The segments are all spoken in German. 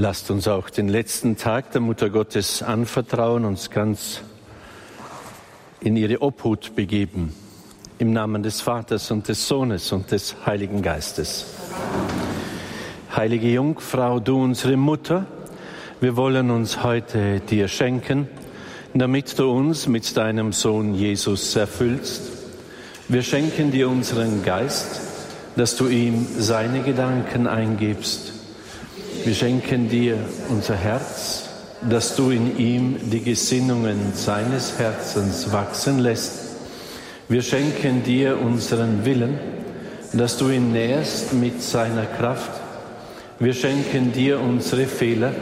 Lasst uns auch den letzten Tag der Mutter Gottes anvertrauen, uns ganz in ihre Obhut begeben. Im Namen des Vaters und des Sohnes und des Heiligen Geistes. Heilige Jungfrau, du unsere Mutter, wir wollen uns heute dir schenken, damit du uns mit deinem Sohn Jesus erfüllst. Wir schenken dir unseren Geist, dass du ihm seine Gedanken eingibst. Wir schenken dir unser Herz, dass du in ihm die Gesinnungen seines Herzens wachsen lässt. Wir schenken dir unseren Willen, dass du ihn nährst mit seiner Kraft. Wir schenken dir unsere Fehler,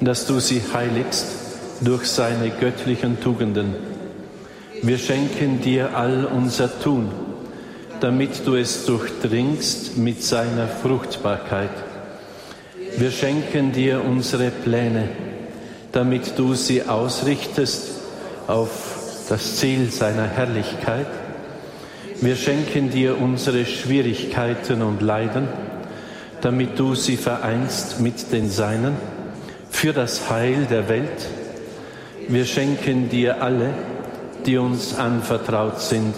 dass du sie heiligst durch seine göttlichen Tugenden. Wir schenken dir all unser Tun, damit du es durchdringst mit seiner Fruchtbarkeit. Wir schenken dir unsere Pläne, damit du sie ausrichtest auf das Ziel seiner Herrlichkeit. Wir schenken dir unsere Schwierigkeiten und Leiden, damit du sie vereinst mit den Seinen für das Heil der Welt. Wir schenken dir alle, die uns anvertraut sind,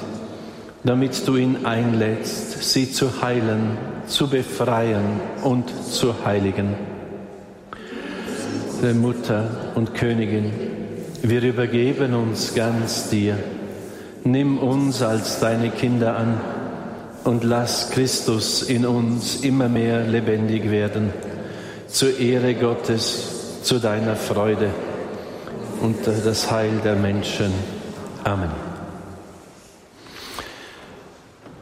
damit du ihn einlädst, sie zu heilen, zu befreien und zu heiligen. Mutter und Königin, wir übergeben uns ganz dir. Nimm uns als deine Kinder an und lass Christus in uns immer mehr lebendig werden, zur Ehre Gottes, zu deiner Freude und das Heil der Menschen. Amen.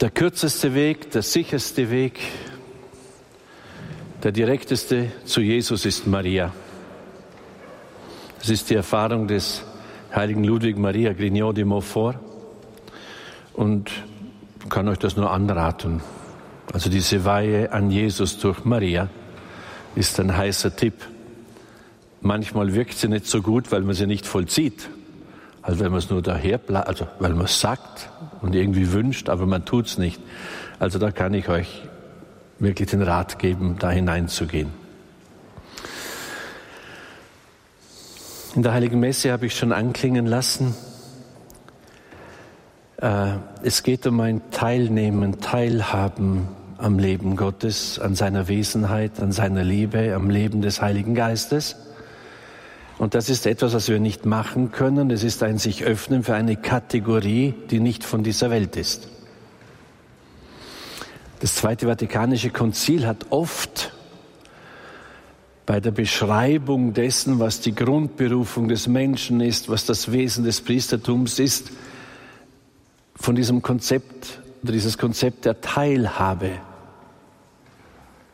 Der kürzeste Weg, der sicherste Weg, der direkteste zu Jesus ist Maria. Das ist die Erfahrung des heiligen Ludwig Maria Grignot de Montfort und kann euch das nur anraten. Also diese Weihe an Jesus durch Maria ist ein heißer Tipp. Manchmal wirkt sie nicht so gut, weil man sie nicht vollzieht. Also wenn man es nur daher, also weil man es sagt und irgendwie wünscht, aber man tut es nicht. Also da kann ich euch wirklich den Rat geben, da hineinzugehen. In der Heiligen Messe habe ich schon anklingen lassen, äh, es geht um ein Teilnehmen, Teilhaben am Leben Gottes, an seiner Wesenheit, an seiner Liebe, am Leben des Heiligen Geistes. Und das ist etwas, was wir nicht machen können. Es ist ein sich öffnen für eine Kategorie, die nicht von dieser Welt ist. Das Zweite Vatikanische Konzil hat oft bei der Beschreibung dessen, was die Grundberufung des Menschen ist, was das Wesen des Priestertums ist, von diesem Konzept dieses Konzept der Teilhabe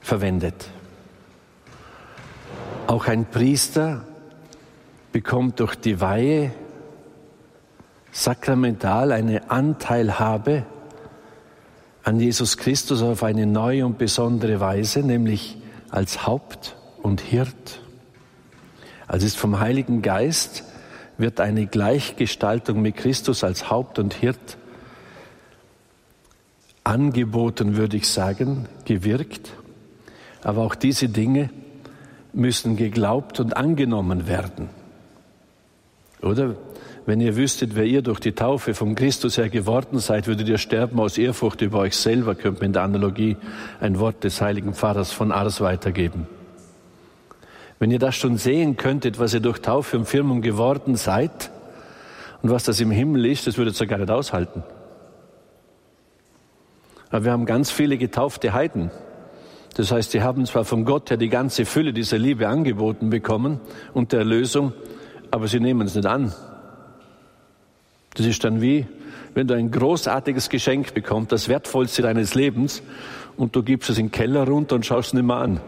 verwendet. Auch ein Priester bekommt durch die Weihe sakramental eine Anteilhabe an Jesus Christus auf eine neue und besondere Weise, nämlich als Haupt und Hirt. Also ist vom Heiligen Geist wird eine Gleichgestaltung mit Christus als Haupt und Hirt angeboten, würde ich sagen, gewirkt. Aber auch diese Dinge müssen geglaubt und angenommen werden. Oder wenn ihr wüsstet, wer ihr durch die Taufe vom Christus her geworden seid, würdet ihr sterben aus Ehrfurcht über euch selber, könnte man in der Analogie ein Wort des heiligen Pfarrers von Ars weitergeben. Wenn ihr das schon sehen könntet, was ihr durch Taufe und Firmung geworden seid und was das im Himmel ist, das würdet ihr gar nicht aushalten. Aber wir haben ganz viele getaufte Heiden. Das heißt, die haben zwar von Gott her die ganze Fülle dieser Liebe angeboten bekommen und der Erlösung, aber sie nehmen es nicht an. Das ist dann wie, wenn du ein großartiges Geschenk bekommst, das wertvollste deines Lebens, und du gibst es in den Keller runter und schaust es nicht mehr an.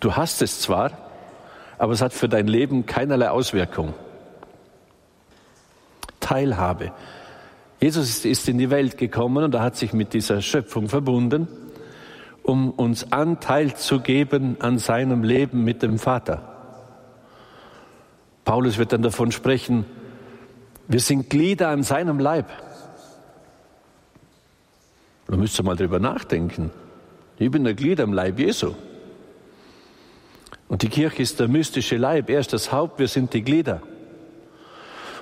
Du hast es zwar, aber es hat für dein Leben keinerlei Auswirkung. Teilhabe. Jesus ist in die Welt gekommen und er hat sich mit dieser Schöpfung verbunden, um uns Anteil zu geben an seinem Leben mit dem Vater. Paulus wird dann davon sprechen, wir sind Glieder an seinem Leib. Da müsst ihr mal drüber nachdenken. Ich bin ein Glied am Leib Jesu. Und die Kirche ist der mystische Leib, er ist das Haupt, wir sind die Glieder.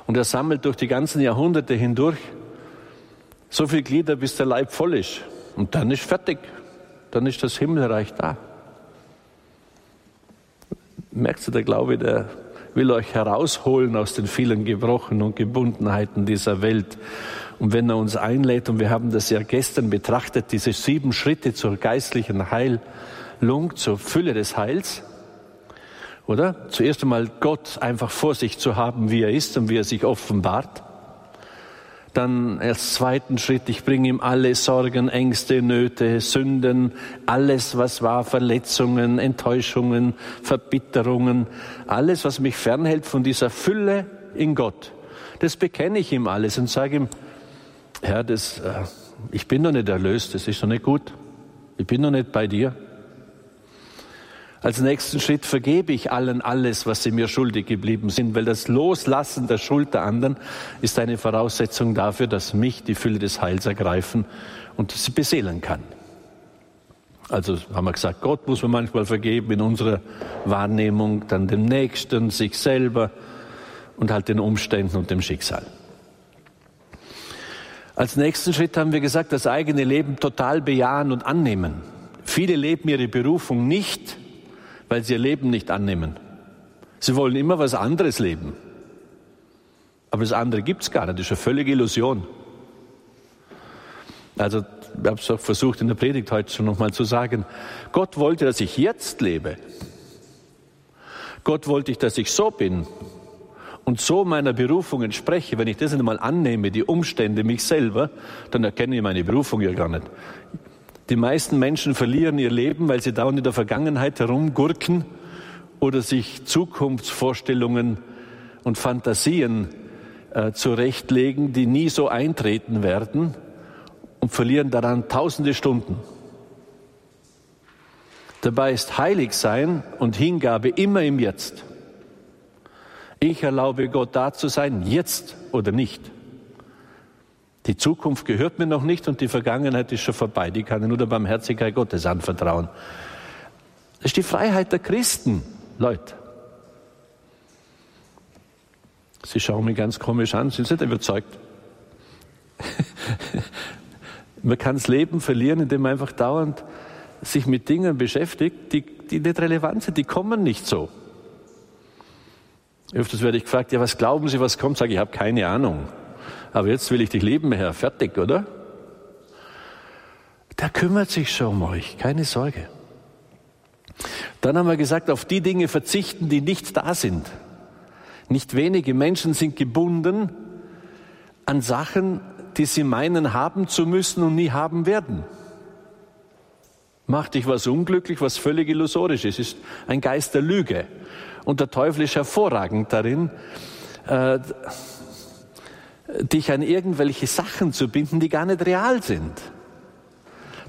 Und er sammelt durch die ganzen Jahrhunderte hindurch so viele Glieder, bis der Leib voll ist. Und dann ist fertig. Dann ist das Himmelreich da. Merkst du, der Glaube, der will euch herausholen aus den vielen Gebrochen und Gebundenheiten dieser Welt. Und wenn er uns einlädt, und wir haben das ja gestern betrachtet, diese sieben Schritte zur geistlichen Heilung, zur Fülle des Heils, oder? Zuerst einmal Gott einfach vor sich zu haben, wie er ist und wie er sich offenbart. Dann als zweiten Schritt, ich bringe ihm alle Sorgen, Ängste, Nöte, Sünden, alles, was war, Verletzungen, Enttäuschungen, Verbitterungen, alles, was mich fernhält von dieser Fülle in Gott. Das bekenne ich ihm alles und sage ihm, Herr, das, äh, ich bin noch nicht erlöst, das ist noch nicht gut. Ich bin noch nicht bei dir. Als nächsten Schritt vergebe ich allen alles, was sie mir schuldig geblieben sind, weil das Loslassen der Schuld der anderen ist eine Voraussetzung dafür, dass mich die Fülle des Heils ergreifen und sie beseelen kann. Also haben wir gesagt, Gott muss man manchmal vergeben in unserer Wahrnehmung, dann dem Nächsten, sich selber und halt den Umständen und dem Schicksal. Als nächsten Schritt haben wir gesagt, das eigene Leben total bejahen und annehmen. Viele leben ihre Berufung nicht, weil sie ihr Leben nicht annehmen. Sie wollen immer was anderes leben. Aber das andere gibt es gar nicht, das ist eine völlige Illusion. Also, ich habe es auch versucht in der Predigt heute schon nochmal zu sagen. Gott wollte, dass ich jetzt lebe. Gott wollte, dass ich so bin und so meiner Berufung entspreche. Wenn ich das einmal annehme, die Umstände, mich selber, dann erkenne ich meine Berufung ja gar nicht. Die meisten Menschen verlieren ihr Leben, weil sie dauernd in der Vergangenheit herumgurken oder sich Zukunftsvorstellungen und Fantasien äh, zurechtlegen, die nie so eintreten werden und verlieren daran tausende Stunden. Dabei ist heilig sein und Hingabe immer im Jetzt. Ich erlaube Gott da zu sein, jetzt oder nicht. Die Zukunft gehört mir noch nicht und die Vergangenheit ist schon vorbei. Die kann ich nur der Barmherzigkeit Gottes anvertrauen. Das ist die Freiheit der Christen, Leute. Sie schauen mich ganz komisch an, sind Sie nicht überzeugt? man kann das Leben verlieren, indem man einfach dauernd sich mit Dingen beschäftigt, die, die nicht relevant sind, die kommen nicht so. Öfters werde ich gefragt, ja, was glauben Sie, was kommt? Sage ich, ich habe keine Ahnung aber jetzt will ich dich lieben, Herr. Fertig, oder? Der kümmert sich schon um euch, keine Sorge. Dann haben wir gesagt, auf die Dinge verzichten, die nicht da sind. Nicht wenige Menschen sind gebunden an Sachen, die sie meinen haben zu müssen und nie haben werden. Macht dich was unglücklich, was völlig illusorisch ist, ist ein Geist der Lüge. Und der Teufel ist hervorragend darin, äh, dich an irgendwelche Sachen zu binden, die gar nicht real sind.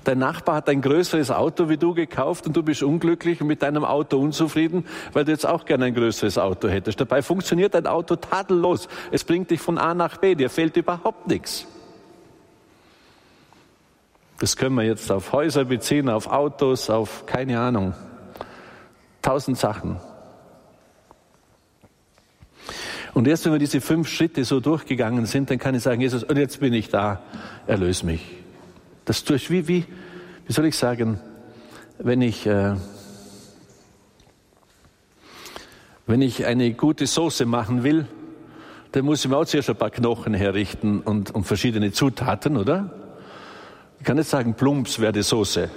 Dein Nachbar hat ein größeres Auto wie du gekauft und du bist unglücklich und mit deinem Auto unzufrieden, weil du jetzt auch gerne ein größeres Auto hättest. Dabei funktioniert dein Auto tadellos. Es bringt dich von A nach B, dir fehlt überhaupt nichts. Das können wir jetzt auf Häuser beziehen, auf Autos, auf keine Ahnung. Tausend Sachen. Und erst wenn wir diese fünf Schritte so durchgegangen sind, dann kann ich sagen, Jesus, und jetzt bin ich da, erlöse mich. Das tue ich wie, wie, wie soll ich sagen, wenn ich, äh, wenn ich eine gute Soße machen will, dann muss ich mir auch zuerst ein paar Knochen herrichten und, und verschiedene Zutaten, oder? Ich kann nicht sagen, Plumps wäre die Soße.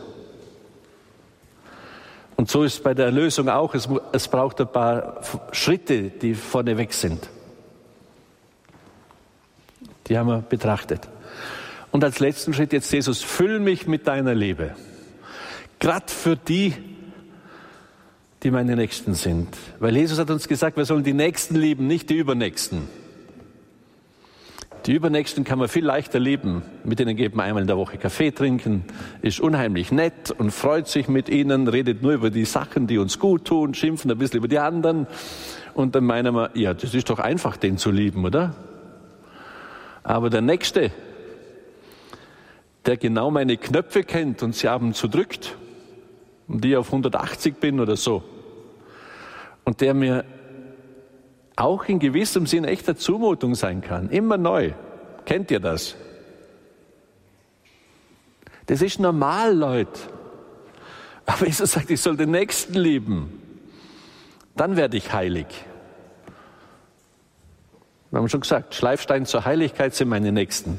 Und so ist bei der Erlösung auch, es, es braucht ein paar Schritte, die vorneweg sind. Die haben wir betrachtet. Und als letzten Schritt jetzt Jesus, füll mich mit deiner Liebe. Gerade für die, die meine Nächsten sind. Weil Jesus hat uns gesagt, wir sollen die Nächsten lieben, nicht die Übernächsten. Die Übernächsten kann man viel leichter lieben. Mit denen geht man einmal in der Woche Kaffee trinken, ist unheimlich nett und freut sich mit ihnen, redet nur über die Sachen, die uns gut tun, schimpfen ein bisschen über die anderen. Und dann meinen wir, ja, das ist doch einfach, den zu lieben, oder? Aber der Nächste, der genau meine Knöpfe kennt und sie ab und zu drückt und die auf 180 bin oder so, und der mir auch in gewissem Sinn echter Zumutung sein kann. Immer neu. Kennt ihr das? Das ist normal, Leute. Aber Jesus sagt, ich soll den Nächsten lieben. Dann werde ich heilig. Wir haben schon gesagt, Schleifstein zur Heiligkeit sind meine Nächsten.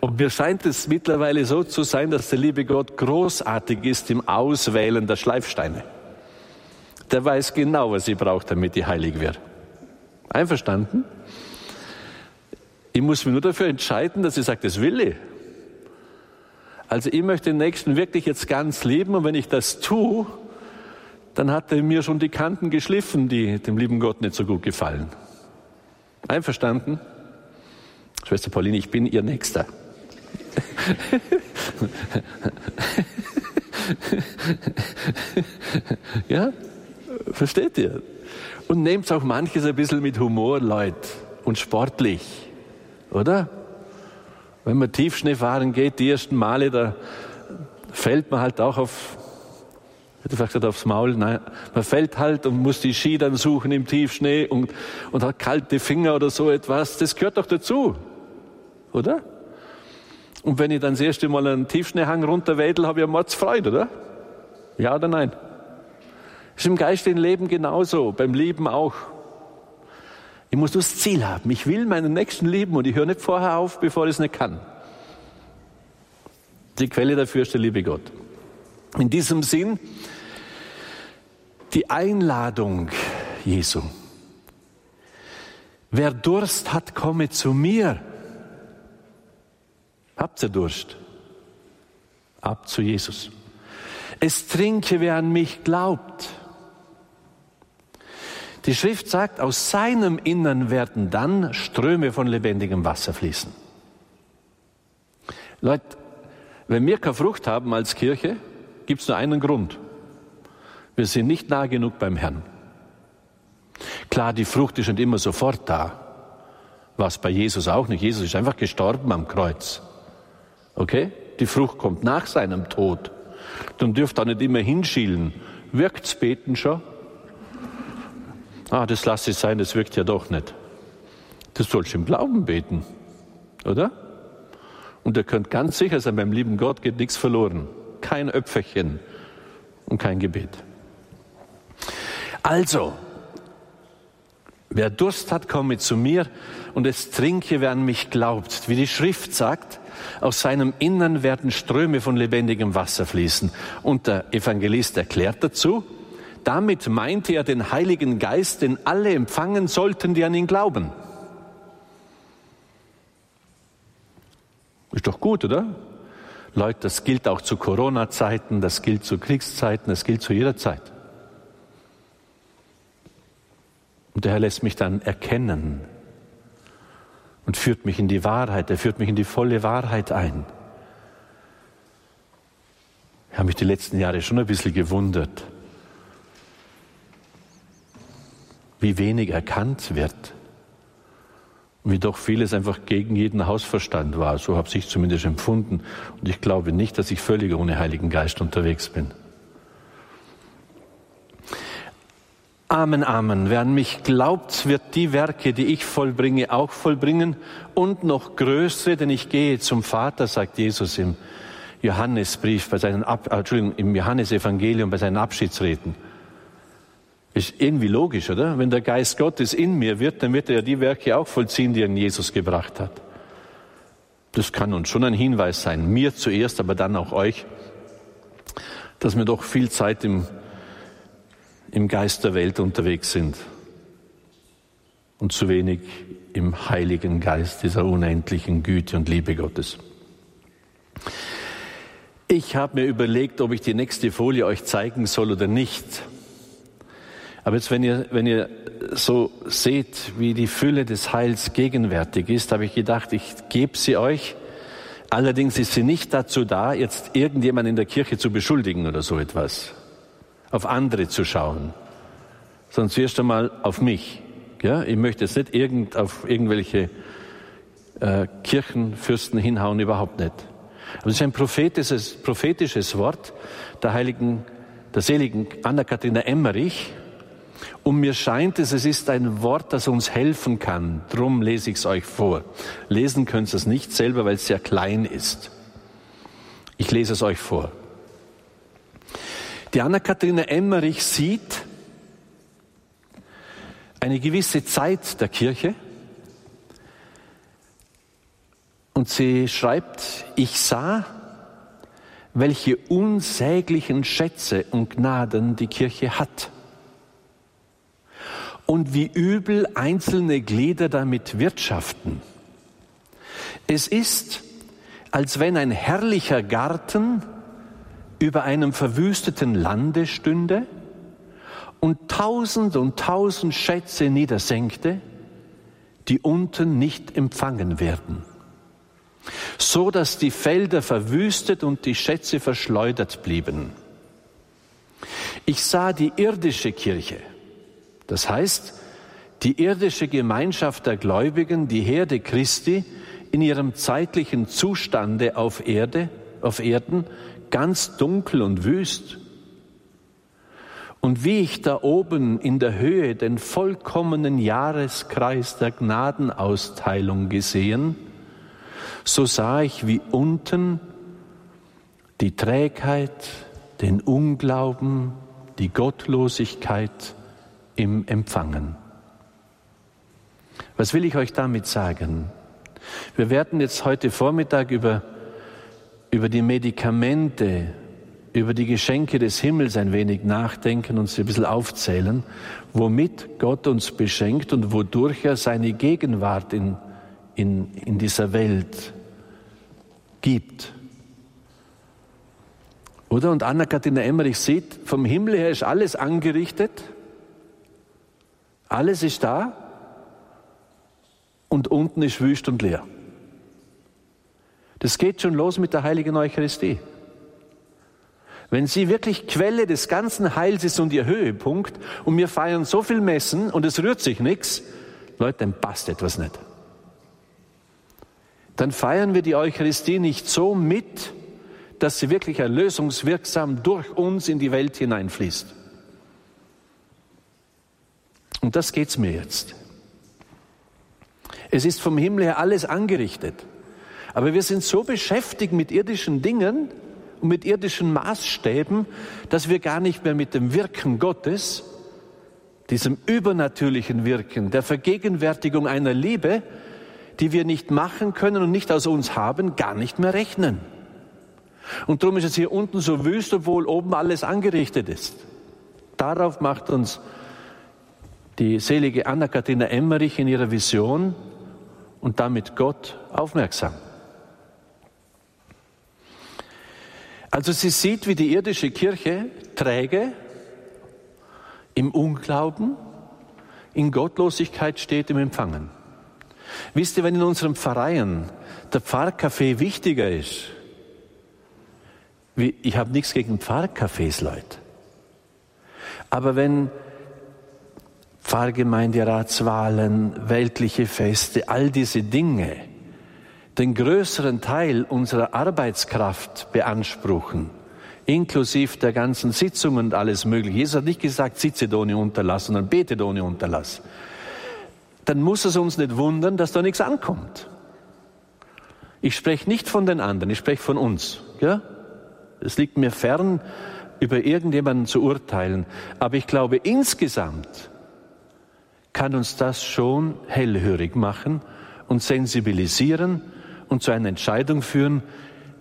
Und mir scheint es mittlerweile so zu sein, dass der liebe Gott großartig ist im Auswählen der Schleifsteine. Der weiß genau, was ich brauche, damit ich heilig werde. Einverstanden? Ich muss mich nur dafür entscheiden, dass ich sage, das will ich. Also ich möchte den Nächsten wirklich jetzt ganz lieben und wenn ich das tue, dann hat er mir schon die Kanten geschliffen, die dem lieben Gott nicht so gut gefallen. Einverstanden? Schwester Pauline, ich bin Ihr Nächster. ja, versteht ihr? Und nehmt auch manches ein bisschen mit Humor, Leute, und sportlich, oder? Wenn man Tiefschnee fahren geht, die ersten Male, da fällt man halt auch auf, hätte vielleicht gesagt aufs Maul, nein, man fällt halt und muss die Ski dann suchen im Tiefschnee und, und hat kalte Finger oder so etwas. Das gehört doch dazu, oder? Und wenn ich dann das erste Mal einen Tiefschneehang runterwedel, habe ich eine Mordsfreude, oder? Ja oder nein? Ist im geistigen Leben genauso, beim Lieben auch. Ich muss das Ziel haben. Ich will meinen Nächsten lieben und ich höre nicht vorher auf, bevor ich es nicht kann. Die Quelle dafür ist der liebe Gott. In diesem Sinn, die Einladung Jesu. Wer Durst hat, komme zu mir. Habt ihr Durst? Ab zu Jesus. Es trinke, wer an mich glaubt. Die Schrift sagt, aus seinem Innern werden dann Ströme von lebendigem Wasser fließen. Leute, wenn wir keine Frucht haben als Kirche, gibt es nur einen Grund. Wir sind nicht nah genug beim Herrn. Klar, die Frucht ist nicht immer sofort da. Was bei Jesus auch nicht. Jesus ist einfach gestorben am Kreuz. Okay? Die Frucht kommt nach seinem Tod. Dann dürft ihr nicht immer hinschielen. Wirkt's beten schon? Ah, das lasse ich sein, das wirkt ja doch nicht. Das sollst du im Glauben beten, oder? Und ihr könnt ganz sicher sein, beim lieben Gott geht nichts verloren. Kein Öpferchen und kein Gebet. Also, wer Durst hat, komme zu mir und es trinke, wer an mich glaubt. Wie die Schrift sagt, aus seinem Innern werden Ströme von lebendigem Wasser fließen. Und der Evangelist erklärt dazu, damit meinte er den Heiligen Geist, den alle empfangen sollten, die an ihn glauben. Ist doch gut, oder? Leute, das gilt auch zu Corona-Zeiten, das gilt zu Kriegszeiten, das gilt zu jeder Zeit. Und der Herr lässt mich dann erkennen und führt mich in die Wahrheit, er führt mich in die volle Wahrheit ein. Ich habe mich die letzten Jahre schon ein bisschen gewundert, wie wenig erkannt wird. Wie doch vieles einfach gegen jeden Hausverstand war. So habe ich zumindest empfunden. Und ich glaube nicht, dass ich völlig ohne Heiligen Geist unterwegs bin. Amen, Amen. Wer an mich glaubt, wird die Werke, die ich vollbringe, auch vollbringen und noch größere, denn ich gehe zum Vater, sagt Jesus im Johannesbrief, bei seinen Ab Entschuldigung, im Johannesevangelium, bei seinen Abschiedsreden. Ist irgendwie logisch, oder? Wenn der Geist Gottes in mir wird, dann wird er ja die Werke auch vollziehen, die er in Jesus gebracht hat. Das kann uns schon ein Hinweis sein, mir zuerst, aber dann auch euch, dass wir doch viel Zeit im, im Geist der Welt unterwegs sind und zu wenig im Heiligen Geist dieser unendlichen Güte und Liebe Gottes. Ich habe mir überlegt, ob ich die nächste Folie euch zeigen soll oder nicht. Aber jetzt, wenn ihr, wenn ihr so seht, wie die Fülle des Heils gegenwärtig ist, habe ich gedacht, ich gebe sie euch. Allerdings ist sie nicht dazu da, jetzt irgendjemand in der Kirche zu beschuldigen oder so etwas, auf andere zu schauen, sondern zuerst einmal auf mich. Ja, ich möchte jetzt nicht irgend, auf irgendwelche äh, Kirchenfürsten hinhauen, überhaupt nicht. Aber es ist ein prophetisches, prophetisches Wort der heiligen, der seligen Anna-Katharina Emmerich, Und mir scheint es, es ist ein Wort, das uns helfen kann. Drum lese ich es euch vor. Lesen könnt ihr es nicht selber, weil es sehr klein ist. Ich lese es euch vor. Die Anna-Katharina Emmerich sieht eine gewisse Zeit der Kirche und sie schreibt, ich sah, welche unsäglichen Schätze und Gnaden die Kirche hat und wie übel einzelne Glieder damit wirtschaften. Es ist, als wenn ein herrlicher Garten über einem verwüsteten Lande stünde und tausend und tausend Schätze niedersenkte, die unten nicht empfangen werden, so dass die Felder verwüstet und die Schätze verschleudert blieben. Ich sah die irdische Kirche, das heißt, die irdische Gemeinschaft der Gläubigen, die Herde Christi, in ihrem zeitlichen Zustande auf Erde, auf Erden, ganz dunkel und wüst. Und wie ich da oben in der Höhe den vollkommenen Jahreskreis der Gnadenausteilung gesehen, so sah ich wie unten die Trägheit, den Unglauben, die Gottlosigkeit, im Empfangen. Was will ich euch damit sagen? Wir werden jetzt heute Vormittag über, über die Medikamente, über die Geschenke des Himmels ein wenig nachdenken und sie ein bisschen aufzählen, womit Gott uns beschenkt und wodurch er seine Gegenwart in, in, in dieser Welt gibt. Oder? Und Anna-Katharina Emmerich sieht, vom Himmel her ist alles angerichtet alles ist da und unten ist wüst und leer. Das geht schon los mit der heiligen Eucharistie. Wenn sie wirklich Quelle des ganzen Heils ist und ihr Höhepunkt und wir feiern so viel Messen und es rührt sich nichts, Leute, dann passt etwas nicht. Dann feiern wir die Eucharistie nicht so mit, dass sie wirklich erlösungswirksam durch uns in die Welt hineinfließt. Und das geht's mir jetzt. Es ist vom Himmel her alles angerichtet. Aber wir sind so beschäftigt mit irdischen Dingen und mit irdischen Maßstäben, dass wir gar nicht mehr mit dem Wirken Gottes, diesem übernatürlichen Wirken, der Vergegenwärtigung einer Liebe, die wir nicht machen können und nicht aus uns haben, gar nicht mehr rechnen. Und darum ist es hier unten so wüst, obwohl oben alles angerichtet ist. Darauf macht uns die selige Anna-Katharina Emmerich in ihrer Vision und damit Gott aufmerksam. Also sie sieht, wie die irdische Kirche träge im Unglauben, in Gottlosigkeit steht im Empfangen. Wisst ihr, wenn in unserem Pfarreien der Pfarrkaffee wichtiger ist, wie, ich habe nichts gegen Pfarrcafés, Leute, aber wenn Pfarrgemeinderatswahlen, weltliche Feste, all diese Dinge den größeren Teil unserer Arbeitskraft beanspruchen, inklusive der ganzen Sitzungen und alles Mögliche. Jesus hat nicht gesagt, sitze ohne Unterlass, sondern bete ohne Unterlass. Dann muss es uns nicht wundern, dass da nichts ankommt. Ich spreche nicht von den anderen, ich spreche von uns. Ja? Es liegt mir fern, über irgendjemanden zu urteilen. Aber ich glaube, insgesamt kann uns das schon hellhörig machen und sensibilisieren und zu einer Entscheidung führen,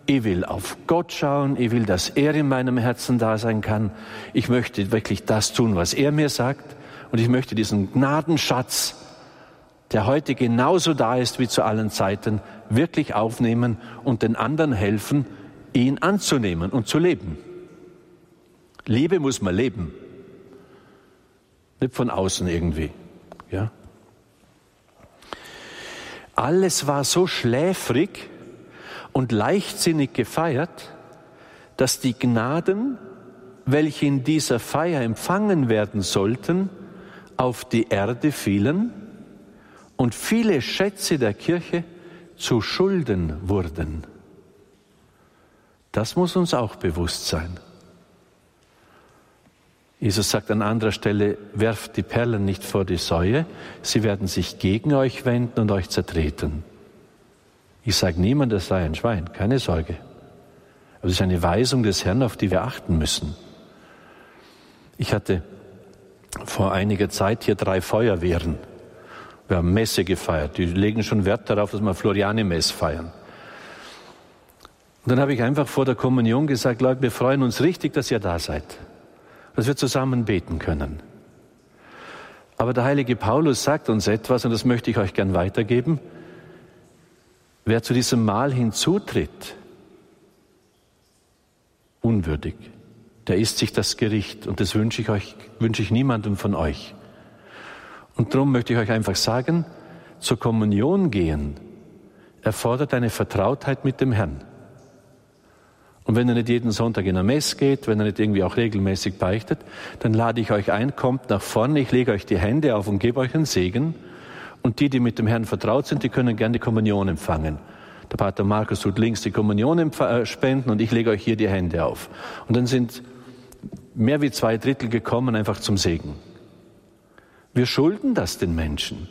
ich will auf Gott schauen, ich will, dass er in meinem Herzen da sein kann, ich möchte wirklich das tun, was er mir sagt und ich möchte diesen Gnadenschatz, der heute genauso da ist wie zu allen Zeiten, wirklich aufnehmen und den anderen helfen, ihn anzunehmen und zu leben. Liebe muss man leben, nicht von außen irgendwie. Ja? Alles war so schläfrig und leichtsinnig gefeiert, dass die Gnaden, welche in dieser Feier empfangen werden sollten, auf die Erde fielen und viele Schätze der Kirche zu Schulden wurden. Das muss uns auch bewusst sein. Jesus sagt an anderer Stelle, werft die Perlen nicht vor die Säue, sie werden sich gegen euch wenden und euch zertreten. Ich sage niemand, es sei ein Schwein, keine Sorge. Aber es ist eine Weisung des Herrn, auf die wir achten müssen. Ich hatte vor einiger Zeit hier drei Feuerwehren. Wir haben Messe gefeiert. Die legen schon Wert darauf, dass wir Floriane-Mess feiern. Und dann habe ich einfach vor der Kommunion gesagt, Leute, wir freuen uns richtig, dass ihr da seid dass wir zusammen beten können. Aber der heilige Paulus sagt uns etwas, und das möchte ich euch gern weitergeben. Wer zu diesem Mahl hinzutritt, unwürdig, der isst sich das Gericht, und das wünsche ich euch, wünsche ich niemandem von euch. Und darum möchte ich euch einfach sagen, zur Kommunion gehen erfordert eine Vertrautheit mit dem Herrn. Und wenn er nicht jeden Sonntag in der Mess geht, wenn er nicht irgendwie auch regelmäßig beichtet, dann lade ich euch ein, kommt nach vorne, ich lege euch die Hände auf und gebe euch einen Segen. Und die, die mit dem Herrn vertraut sind, die können gerne die Kommunion empfangen. Der Pater Markus tut links die Kommunion äh, spenden und ich lege euch hier die Hände auf. Und dann sind mehr wie zwei Drittel gekommen einfach zum Segen. Wir schulden das den Menschen.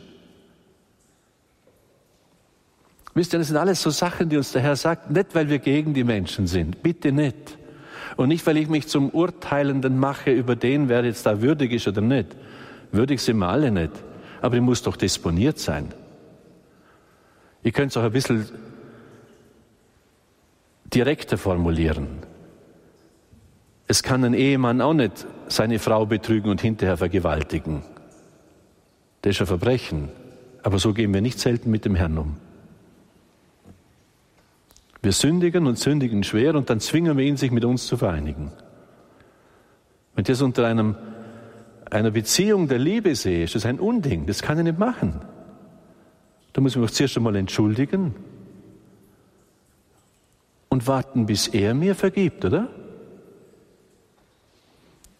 Wisst ihr, das sind alles so Sachen, die uns der Herr sagt, nicht weil wir gegen die Menschen sind, bitte nicht. Und nicht, weil ich mich zum Urteilenden mache über den, wer jetzt da würdig ist oder nicht. Würdig sind wir alle nicht. Aber ich muss doch disponiert sein. Ich könnte es auch ein bisschen direkter formulieren. Es kann ein Ehemann auch nicht seine Frau betrügen und hinterher vergewaltigen. Das ist ein Verbrechen. Aber so gehen wir nicht selten mit dem Herrn um. Wir sündigen und sündigen schwer und dann zwingen wir ihn, sich mit uns zu vereinigen. Wenn ich das unter einem, einer Beziehung der Liebe sehe, ist das ein Unding. Das kann ich nicht machen. Da muss ich mich zuerst einmal entschuldigen und warten, bis er mir vergibt, oder?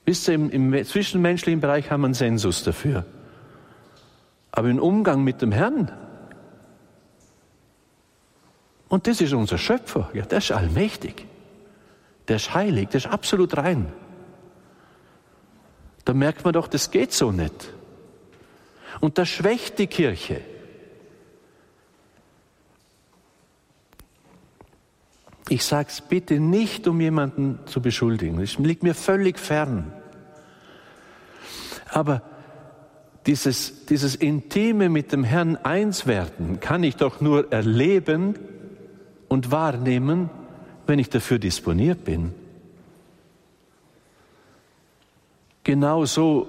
Wisst ihr, im, im zwischenmenschlichen Bereich haben wir einen Sensus dafür. Aber im Umgang mit dem Herrn, und das ist unser Schöpfer. Ja, der ist allmächtig. Der ist heilig, der ist absolut rein. Da merkt man doch, das geht so nicht. Und das schwächt die Kirche. Ich sage es bitte nicht, um jemanden zu beschuldigen. Das liegt mir völlig fern. Aber dieses, dieses Intime mit dem Herrn eins werden kann ich doch nur erleben, und wahrnehmen, wenn ich dafür disponiert bin. Genauso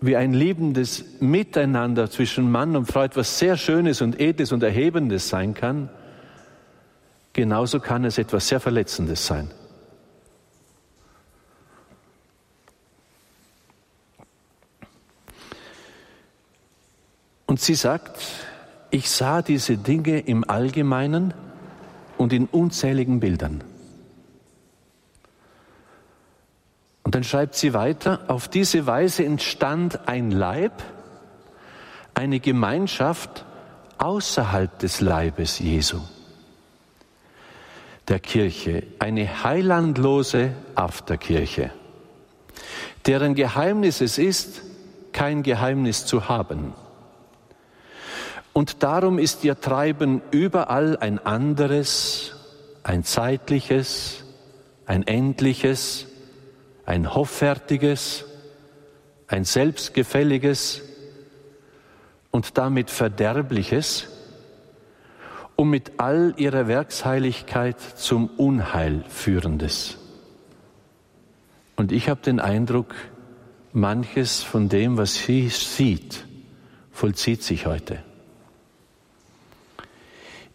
wie ein liebendes Miteinander zwischen Mann und Frau etwas sehr Schönes und Edles und Erhebendes sein kann, genauso kann es etwas sehr Verletzendes sein. Und sie sagt, ich sah diese Dinge im Allgemeinen, und in unzähligen Bildern. Und dann schreibt sie weiter, auf diese Weise entstand ein Leib, eine Gemeinschaft außerhalb des Leibes Jesu, der Kirche, eine heilandlose Afterkirche, deren Geheimnis es ist, kein Geheimnis zu haben. Und darum ist ihr Treiben überall ein anderes, ein zeitliches, ein endliches, ein hoffärtiges, ein selbstgefälliges und damit verderbliches, um mit all ihrer Werksheiligkeit zum Unheil führendes. Und ich habe den Eindruck, manches von dem, was sie sieht, vollzieht sich heute.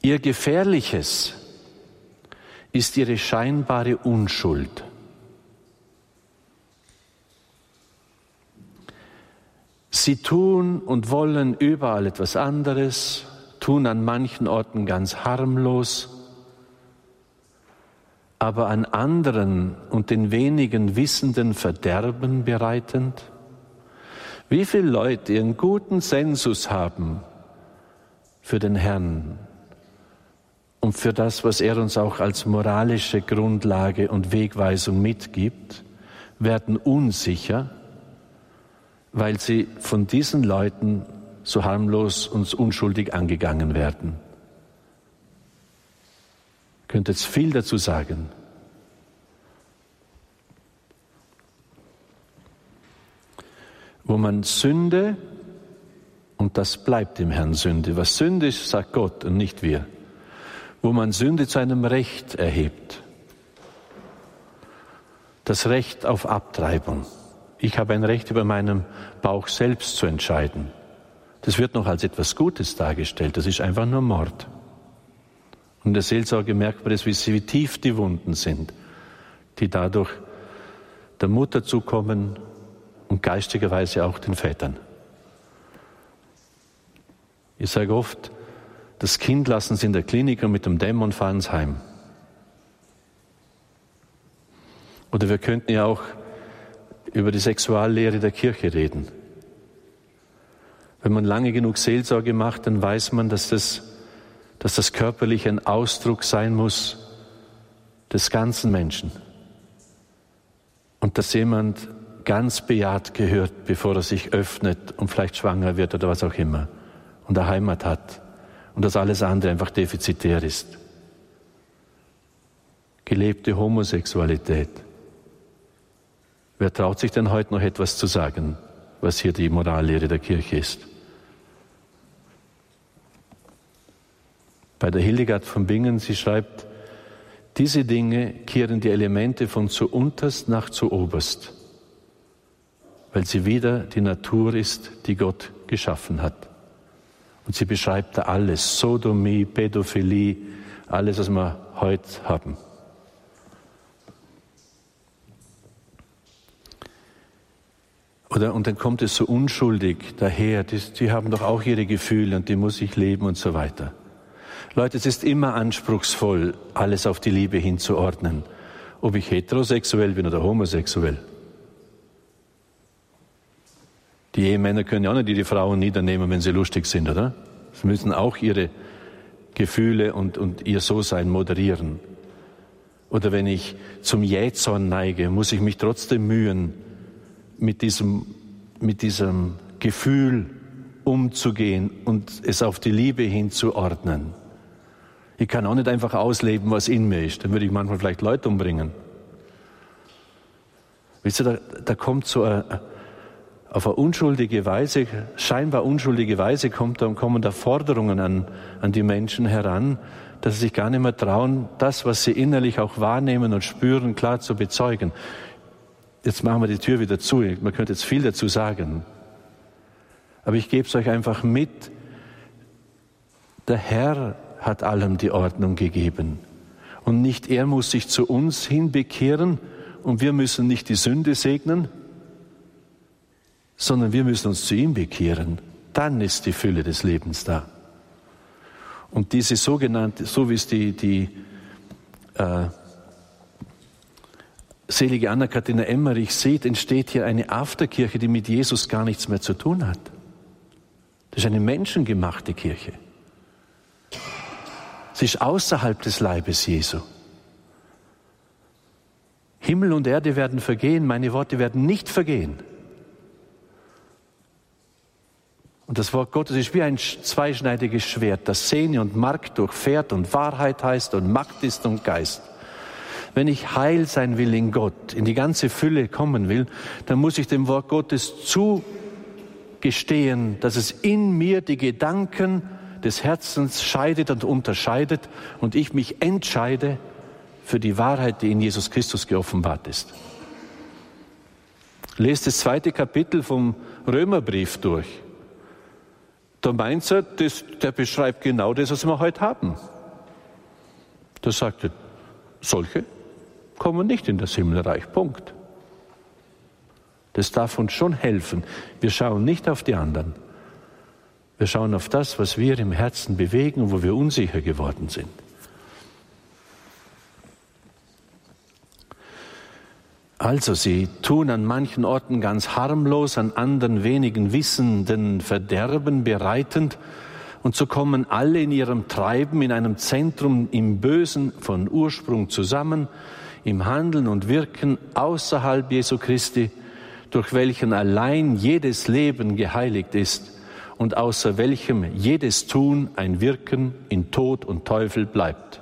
Ihr Gefährliches ist ihre scheinbare Unschuld. Sie tun und wollen überall etwas anderes, tun an manchen Orten ganz harmlos, aber an anderen und den wenigen Wissenden Verderben bereitend? Wie viele Leute ihren guten Sensus haben für den Herrn, und für das, was er uns auch als moralische Grundlage und Wegweisung mitgibt, werden unsicher, weil sie von diesen Leuten so harmlos und unschuldig angegangen werden. Ich könnte jetzt viel dazu sagen. Wo man Sünde, und das bleibt im Herrn Sünde, was Sünde ist, sagt Gott und nicht wir, wo man Sünde zu einem Recht erhebt, das Recht auf Abtreibung. Ich habe ein Recht über meinen Bauch selbst zu entscheiden. Das wird noch als etwas Gutes dargestellt. Das ist einfach nur Mord. Und in der Seelsorge merkt man es, wie tief die Wunden sind, die dadurch der Mutter zukommen und geistigerweise auch den Vätern. Ich sage oft, das Kind lassen sie in der Klinik und mit dem Dämon fahren sie heim. Oder wir könnten ja auch über die Sexuallehre der Kirche reden. Wenn man lange genug Seelsorge macht, dann weiß man, dass das, dass das körperlich ein Ausdruck sein muss des ganzen Menschen. Und dass jemand ganz bejaht gehört, bevor er sich öffnet und vielleicht schwanger wird oder was auch immer und eine Heimat hat und dass alles andere einfach defizitär ist. Gelebte Homosexualität. Wer traut sich denn heute noch etwas zu sagen, was hier die Morallehre der Kirche ist? Bei der Hildegard von Bingen, sie schreibt, diese Dinge kehren die Elemente von zu unterst nach zu oberst, weil sie wieder die Natur ist, die Gott geschaffen hat. Und sie beschreibt da alles, Sodomie, Pädophilie, alles, was wir heute haben. Oder, und dann kommt es so unschuldig daher, die, die haben doch auch ihre Gefühle und die muss ich leben und so weiter. Leute, es ist immer anspruchsvoll, alles auf die Liebe hinzuordnen, ob ich heterosexuell bin oder homosexuell. Die Ehemänner können ja auch nicht die Frauen niedernehmen, wenn sie lustig sind, oder? Sie müssen auch ihre Gefühle und, und ihr So-Sein moderieren. Oder wenn ich zum Jähzorn neige, muss ich mich trotzdem mühen, mit diesem, mit diesem Gefühl umzugehen und es auf die Liebe hinzuordnen. Ich kann auch nicht einfach ausleben, was in mir ist. Dann würde ich manchmal vielleicht Leute umbringen. Wisst ihr, da, da kommt so ein, auf eine unschuldige Weise, scheinbar unschuldige Weise kommt, dann kommen da Forderungen an, an die Menschen heran, dass sie sich gar nicht mehr trauen, das, was sie innerlich auch wahrnehmen und spüren, klar zu bezeugen. Jetzt machen wir die Tür wieder zu. Man könnte jetzt viel dazu sagen. Aber ich gebe es euch einfach mit. Der Herr hat allem die Ordnung gegeben. Und nicht er muss sich zu uns hinbekehren und wir müssen nicht die Sünde segnen, sondern wir müssen uns zu ihm bekehren. Dann ist die Fülle des Lebens da. Und diese sogenannte, so wie es die, die äh, selige Anna-Katharina Emmerich sieht, entsteht hier eine Afterkirche, die mit Jesus gar nichts mehr zu tun hat. Das ist eine menschengemachte Kirche. Sie ist außerhalb des Leibes Jesu. Himmel und Erde werden vergehen, meine Worte werden nicht vergehen. Und das Wort Gottes ist wie ein zweischneidiges Schwert, das Sehne und Mark durchfährt und Wahrheit heißt und Macht ist und Geist. Wenn ich heil sein will in Gott, in die ganze Fülle kommen will, dann muss ich dem Wort Gottes zugestehen, dass es in mir die Gedanken des Herzens scheidet und unterscheidet und ich mich entscheide für die Wahrheit, die in Jesus Christus geoffenbart ist. Lest das zweite Kapitel vom Römerbrief durch. Da meint er, das, der beschreibt genau das, was wir heute haben. Da sagt er, solche kommen nicht in das Himmelreich. Punkt. Das darf uns schon helfen. Wir schauen nicht auf die anderen. Wir schauen auf das, was wir im Herzen bewegen und wo wir unsicher geworden sind. Also sie tun an manchen Orten ganz harmlos, an anderen wenigen wissenden Verderben bereitend, und so kommen alle in ihrem Treiben in einem Zentrum im Bösen von Ursprung zusammen, im Handeln und Wirken außerhalb Jesu Christi, durch welchen allein jedes Leben geheiligt ist und außer welchem jedes Tun ein Wirken in Tod und Teufel bleibt.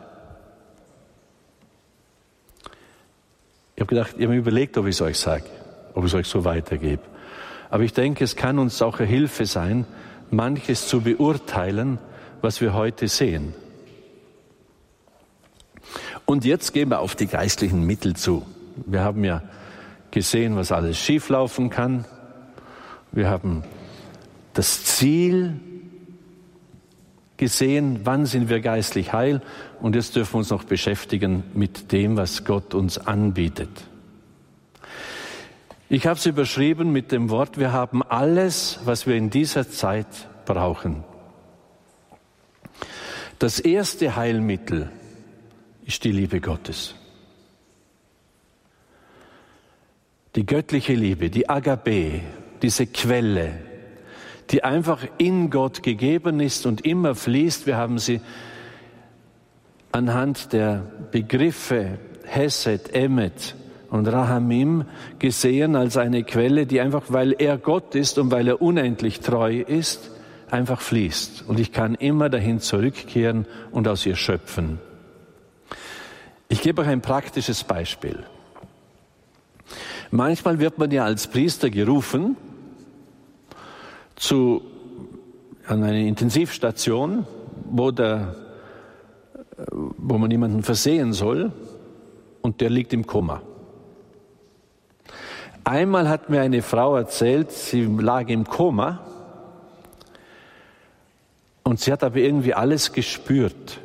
Ich habe gedacht, ich habe mir überlegt, ob ich es euch sage, ob ich es euch so weitergebe. Aber ich denke, es kann uns auch eine Hilfe sein, manches zu beurteilen, was wir heute sehen. Und jetzt gehen wir auf die geistlichen Mittel zu. Wir haben ja gesehen, was alles schieflaufen kann. Wir haben das Ziel gesehen, wann sind wir geistlich heil. Und jetzt dürfen wir uns noch beschäftigen mit dem, was Gott uns anbietet. Ich habe es überschrieben mit dem Wort, wir haben alles, was wir in dieser Zeit brauchen. Das erste Heilmittel ist die Liebe Gottes. Die göttliche Liebe, die Agape, diese Quelle, die einfach in Gott gegeben ist und immer fließt. Wir haben sie anhand der Begriffe Hesed, Emet und Rahamim gesehen als eine Quelle, die einfach, weil er Gott ist und weil er unendlich treu ist, einfach fließt. Und ich kann immer dahin zurückkehren und aus ihr schöpfen. Ich gebe euch ein praktisches Beispiel. Manchmal wird man ja als Priester gerufen zu, an eine Intensivstation, wo, der, wo man jemanden versehen soll und der liegt im Koma. Einmal hat mir eine Frau erzählt, sie lag im Koma und sie hat aber irgendwie alles gespürt.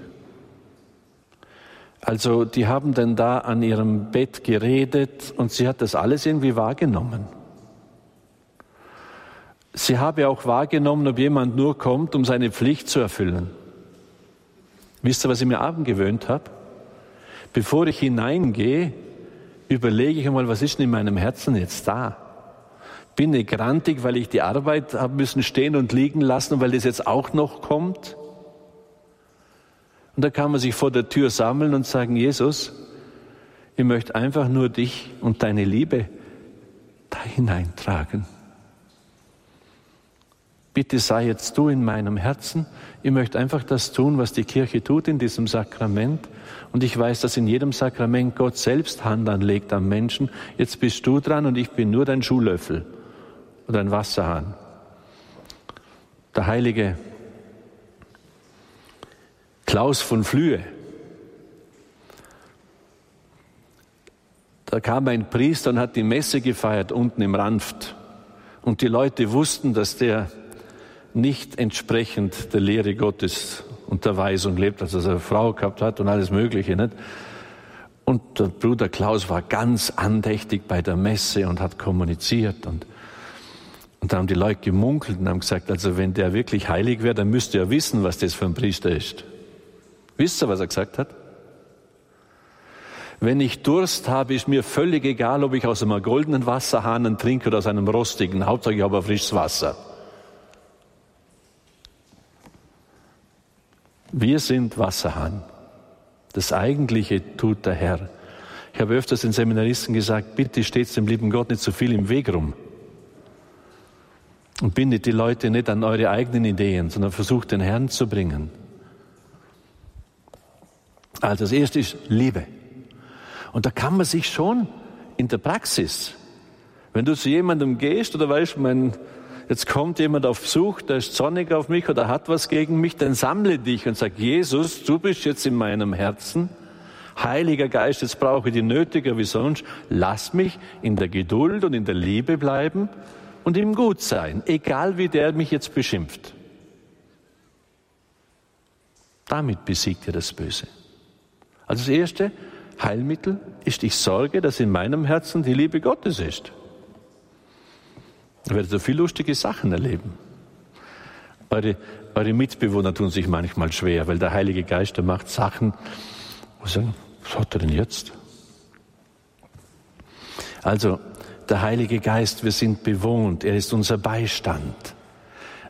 Also die haben dann da an ihrem Bett geredet und sie hat das alles irgendwie wahrgenommen. Sie habe auch wahrgenommen, ob jemand nur kommt, um seine Pflicht zu erfüllen. Wisst ihr, was ich mir abgewöhnt habe? Bevor ich hineingehe, überlege ich einmal, was ist denn in meinem Herzen jetzt da? bin ich grantig, weil ich die Arbeit habe müssen stehen und liegen lassen weil das jetzt auch noch kommt. Und da kann man sich vor der Tür sammeln und sagen, Jesus, ich möchte einfach nur dich und deine Liebe da hineintragen. Bitte sei jetzt du in meinem Herzen. Ich möchte einfach das tun, was die Kirche tut in diesem Sakrament. Und ich weiß, dass in jedem Sakrament Gott selbst Hand anlegt am Menschen. Jetzt bist du dran und ich bin nur dein Schuhlöffel oder ein Wasserhahn. Der heilige Klaus von Flühe. Da kam ein Priester und hat die Messe gefeiert unten im Ranft. Und die Leute wussten, dass der nicht entsprechend der Lehre Gottes und der Weisung lebt, also dass er eine Frau gehabt hat und alles Mögliche. Nicht? Und der Bruder Klaus war ganz andächtig bei der Messe und hat kommuniziert und und da haben die Leute gemunkelt und haben gesagt, also wenn der wirklich heilig wäre, dann müsste er wissen, was das für ein Priester ist. Wisst ihr, was er gesagt hat? Wenn ich Durst habe, ist mir völlig egal, ob ich aus einem goldenen Wasserhahn trinke oder aus einem rostigen. Hauptsache, ich habe frisches Wasser. Wir sind Wasserhahn. Das Eigentliche tut der Herr. Ich habe öfters den Seminaristen gesagt, bitte steht dem lieben Gott nicht zu so viel im Weg rum. Und bindet die Leute nicht an eure eigenen Ideen, sondern versucht den Herrn zu bringen. Also das erste ist Liebe. Und da kann man sich schon in der Praxis, wenn du zu jemandem gehst oder weißt, mein, jetzt kommt jemand auf Besuch, der ist zornig auf mich oder hat was gegen mich, dann sammle dich und sag, Jesus, du bist jetzt in meinem Herzen. Heiliger Geist, jetzt brauche ich die nötiger wie sonst. Lass mich in der Geduld und in der Liebe bleiben und ihm gut sein, egal wie der mich jetzt beschimpft. Damit besiegt er das Böse. Also das erste Heilmittel ist, ich sorge, dass in meinem Herzen die Liebe Gottes ist. Ihr werdet so viele lustige Sachen erleben. Eure, eure Mitbewohner tun sich manchmal schwer, weil der Heilige Geist, der macht Sachen, wo sie sagen, was hat er denn jetzt? Also, der Heilige Geist, wir sind bewohnt, er ist unser Beistand.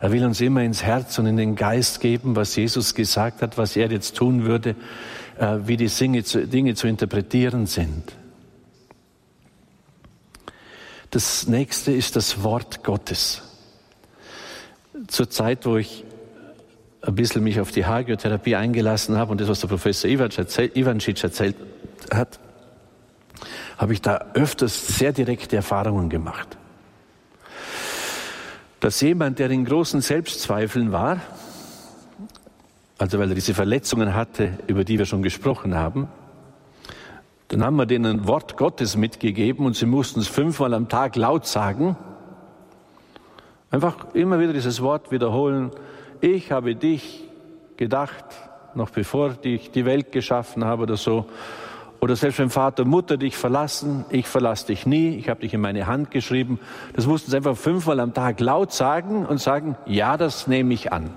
Er will uns immer ins Herz und in den Geist geben, was Jesus gesagt hat, was er jetzt tun würde. äh, wie die Dinge zu interpretieren sind. Das nächste ist das Wort Gottes. Zur Zeit, wo ich ein bisschen mich auf die Hagiotherapie eingelassen habe und das, was der Professor Ivancic erzählt hat, habe ich da öfters sehr direkte Erfahrungen gemacht. Dass jemand, der in großen Selbstzweifeln war, also weil er diese Verletzungen hatte, über die wir schon gesprochen haben, dann haben wir denen ein Wort Gottes mitgegeben und sie mussten es fünfmal am Tag laut sagen. Einfach immer wieder dieses Wort wiederholen. Ich habe dich gedacht, noch bevor ich die Welt geschaffen habe oder so. Oder selbst wenn Vater und Mutter dich verlassen, ich verlasse dich nie, ich habe dich in meine Hand geschrieben. Das mussten sie einfach fünfmal am Tag laut sagen und sagen, ja, das nehme ich an.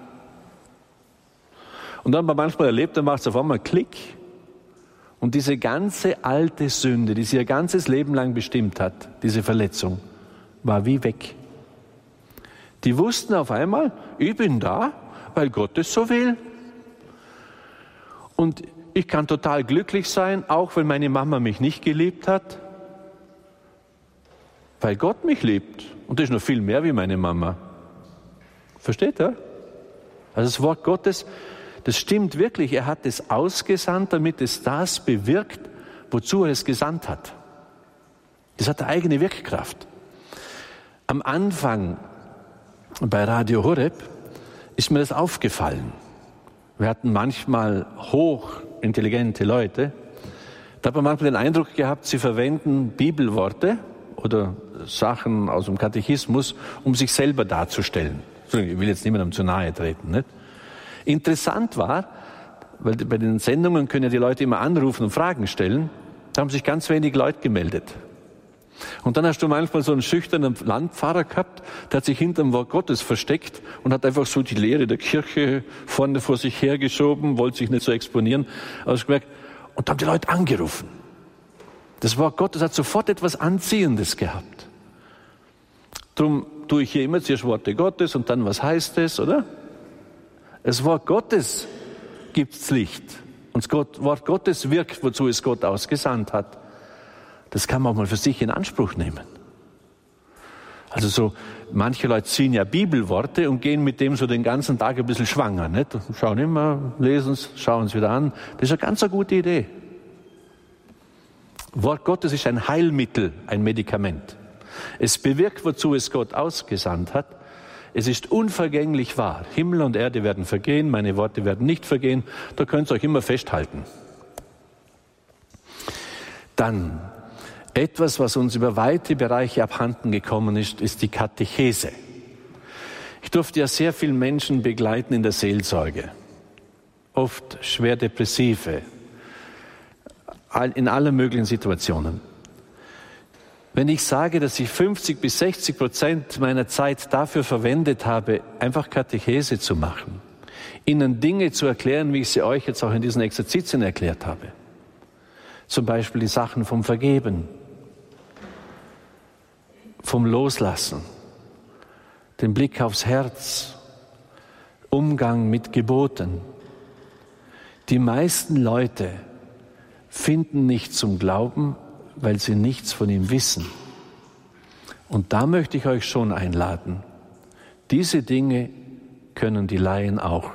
Und dann haben wir manchmal erlebt, dann macht es auf einmal Klick. Und diese ganze alte Sünde, die sie ihr ganzes Leben lang bestimmt hat, diese Verletzung, war wie weg. Die wussten auf einmal, ich bin da, weil Gott es so will. Und ich kann total glücklich sein, auch wenn meine Mama mich nicht geliebt hat, weil Gott mich liebt. Und das ist noch viel mehr wie meine Mama. Versteht ihr? Also das Wort Gottes, das stimmt wirklich. Er hat es ausgesandt, damit es das bewirkt, wozu er es gesandt hat. Das hat eine eigene Wirkkraft. Am Anfang bei Radio Horeb ist mir das aufgefallen. Wir hatten manchmal hochintelligente Leute. Da hat man manchmal den Eindruck gehabt, sie verwenden Bibelworte oder Sachen aus dem Katechismus, um sich selber darzustellen. Ich will jetzt niemandem zu nahe treten. Nicht? Interessant war, weil bei den Sendungen können ja die Leute immer anrufen und Fragen stellen, da haben sich ganz wenig Leute gemeldet. Und dann hast du manchmal so einen schüchternen Landpfarrer gehabt, der hat sich hinterm Wort Gottes versteckt und hat einfach so die Lehre der Kirche vorne vor sich hergeschoben, wollte sich nicht so exponieren. Also gemerkt, und da haben die Leute angerufen. Das Wort Gottes hat sofort etwas Anziehendes gehabt. Darum tue ich hier immer zuerst Worte Gottes und dann, was heißt es, oder? Das Wort Gottes gibt's Licht. Und das Wort Gottes wirkt, wozu es Gott ausgesandt hat. Das kann man auch mal für sich in Anspruch nehmen. Also so, manche Leute ziehen ja Bibelworte und gehen mit dem so den ganzen Tag ein bisschen schwanger, nicht? Schauen immer, lesen es, schauen es wieder an. Das ist eine ganz eine gute Idee. Wort Gottes ist ein Heilmittel, ein Medikament. Es bewirkt, wozu es Gott ausgesandt hat. Es ist unvergänglich wahr. Himmel und Erde werden vergehen, meine Worte werden nicht vergehen. Da könnt ihr euch immer festhalten. Dann etwas, was uns über weite Bereiche abhanden gekommen ist, ist die Katechese. Ich durfte ja sehr viele Menschen begleiten in der Seelsorge. Oft schwer depressive, in allen möglichen Situationen. Wenn ich sage, dass ich 50 bis 60 Prozent meiner Zeit dafür verwendet habe, einfach Katechese zu machen, ihnen Dinge zu erklären, wie ich sie euch jetzt auch in diesen Exerzitien erklärt habe. Zum Beispiel die Sachen vom Vergeben, vom Loslassen, den Blick aufs Herz, Umgang mit Geboten. Die meisten Leute finden nicht zum Glauben, weil sie nichts von ihm wissen. Und da möchte ich euch schon einladen. Diese Dinge können die Laien auch.